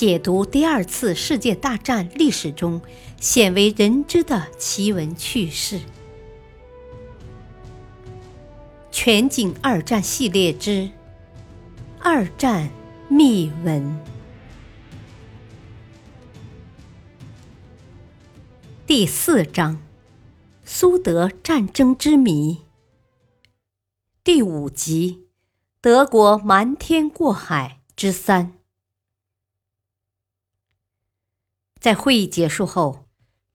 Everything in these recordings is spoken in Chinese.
解读第二次世界大战历史中鲜为人知的奇闻趣事。全景二战系列之《二战秘闻》第四章：苏德战争之谜。第五集：德国瞒天过海之三。在会议结束后，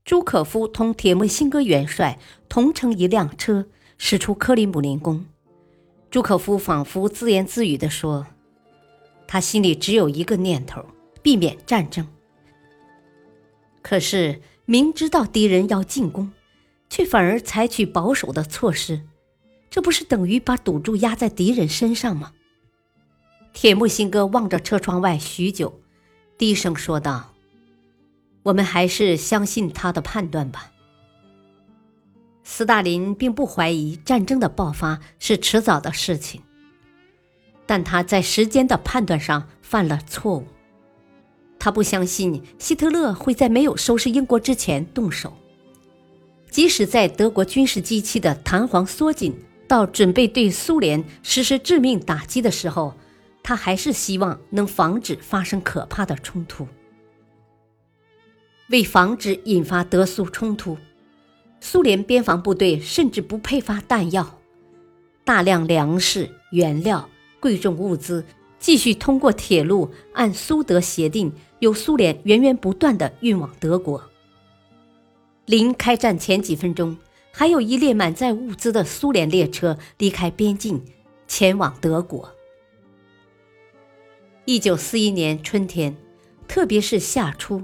朱可夫同铁木辛哥元帅同乘一辆车驶出克里姆林宫。朱可夫仿佛自言自语地说：“他心里只有一个念头，避免战争。可是明知道敌人要进攻，却反而采取保守的措施，这不是等于把赌注压在敌人身上吗？”铁木辛哥望着车窗外许久，低声说道。我们还是相信他的判断吧。斯大林并不怀疑战争的爆发是迟早的事情，但他在时间的判断上犯了错误。他不相信希特勒会在没有收拾英国之前动手，即使在德国军事机器的弹簧缩紧到准备对苏联实施致命打击的时候，他还是希望能防止发生可怕的冲突。为防止引发德苏冲突，苏联边防部队甚至不配发弹药，大量粮食、原料、贵重物资继续通过铁路按苏德协定由苏联源源不断地运往德国。临开战前几分钟，还有一列满载物资的苏联列车离开边境，前往德国。一九四一年春天，特别是夏初。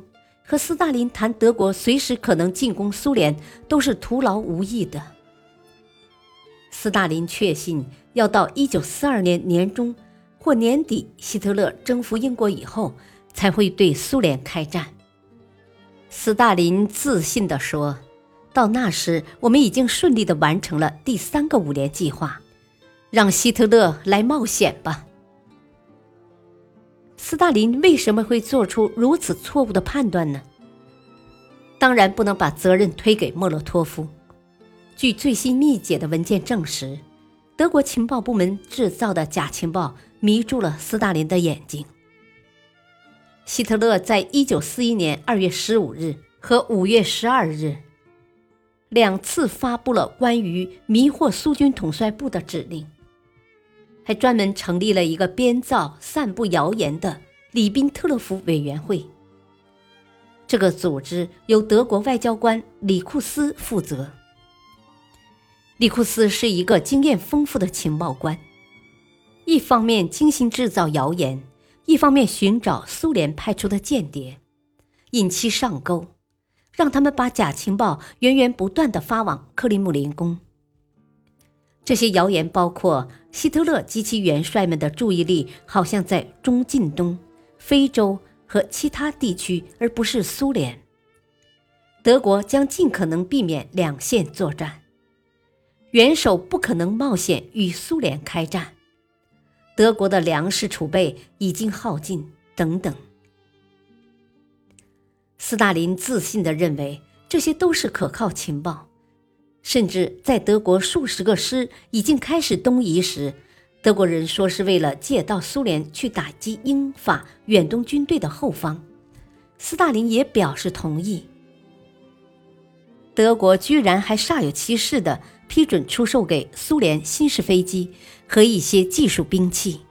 和斯大林谈德国随时可能进攻苏联都是徒劳无益的。斯大林确信要到一九四二年年中或年底，希特勒征服英国以后，才会对苏联开战。斯大林自信地说：“到那时，我们已经顺利地完成了第三个五年计划，让希特勒来冒险吧。”斯大林为什么会做出如此错误的判断呢？当然不能把责任推给莫洛托夫。据最新密解的文件证实，德国情报部门制造的假情报迷住了斯大林的眼睛。希特勒在一九四一年二月十五日和五月十二日两次发布了关于迷惑苏军统帅部的指令。还专门成立了一个编造、散布谣言的里宾特洛夫委员会。这个组织由德国外交官里库斯负责。里库斯是一个经验丰富的情报官，一方面精心制造谣言，一方面寻找苏联派出的间谍，引其上钩，让他们把假情报源源不断的发往克里姆林宫。这些谣言包括希特勒及其元帅们的注意力好像在中近东、非洲和其他地区，而不是苏联。德国将尽可能避免两线作战，元首不可能冒险与苏联开战。德国的粮食储备已经耗尽，等等。斯大林自信地认为这些都是可靠情报。甚至在德国数十个师已经开始东移时，德国人说是为了借道苏联去打击英法远东军队的后方。斯大林也表示同意。德国居然还煞有其事地批准出售给苏联新式飞机和一些技术兵器，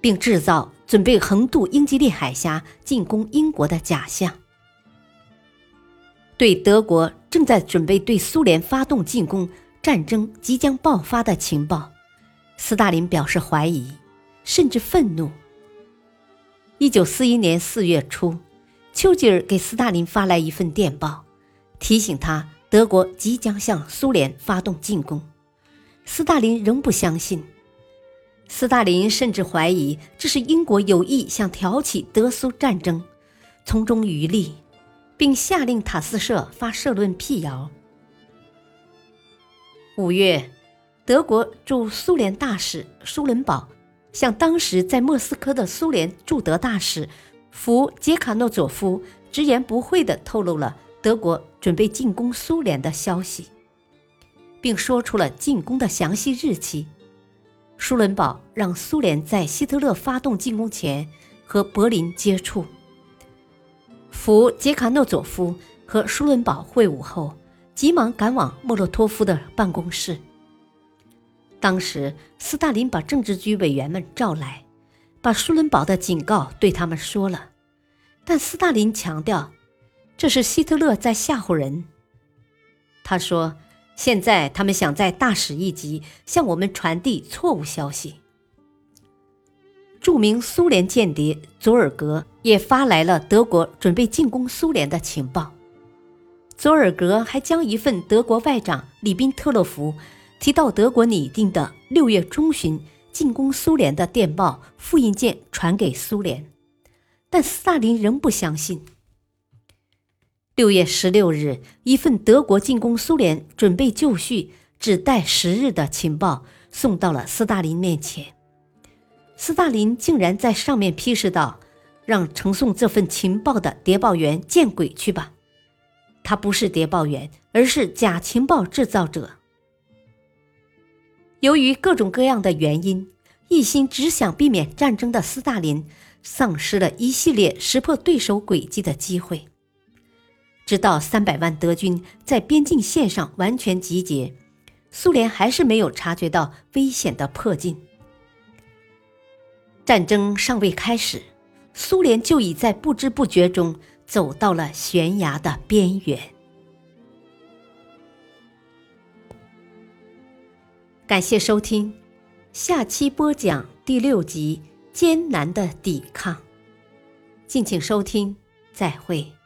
并制造准备横渡英吉利海峡进攻英国的假象。对德国正在准备对苏联发动进攻、战争即将爆发的情报，斯大林表示怀疑，甚至愤怒。一九四一年四月初，丘吉尔给斯大林发来一份电报，提醒他德国即将向苏联发动进攻。斯大林仍不相信，斯大林甚至怀疑这是英国有意想挑起德苏战争，从中渔利。并下令塔斯社发社论辟谣。五月，德国驻苏联大使舒伦堡向当时在莫斯科的苏联驻德大使弗杰卡诺佐夫直言不讳地透露了德国准备进攻苏联的消息，并说出了进攻的详细日期。舒伦堡让苏联在希特勒发动进攻前和柏林接触。弗杰卡诺佐夫和舒伦堡会晤后，急忙赶往莫洛托夫的办公室。当时，斯大林把政治局委员们召来，把舒伦堡的警告对他们说了，但斯大林强调，这是希特勒在吓唬人。他说。现在他们想在大使一级向我们传递错误消息。著名苏联间谍佐尔格也发来了德国准备进攻苏联的情报。佐尔格还将一份德国外长里宾特洛夫提到德国拟定的六月中旬进攻苏联的电报复印件传给苏联，但斯大林仍不相信。六月十六日，一份德国进攻苏联、准备就绪、只待十日的情报送到了斯大林面前。斯大林竟然在上面批示道：“让呈送这份情报的谍报员见鬼去吧！他不是谍报员，而是假情报制造者。”由于各种各样的原因，一心只想避免战争的斯大林，丧失了一系列识破对手诡计的机会。直到三百万德军在边境线上完全集结，苏联还是没有察觉到危险的迫近。战争尚未开始，苏联就已在不知不觉中走到了悬崖的边缘。感谢收听，下期播讲第六集《艰难的抵抗》，敬请收听，再会。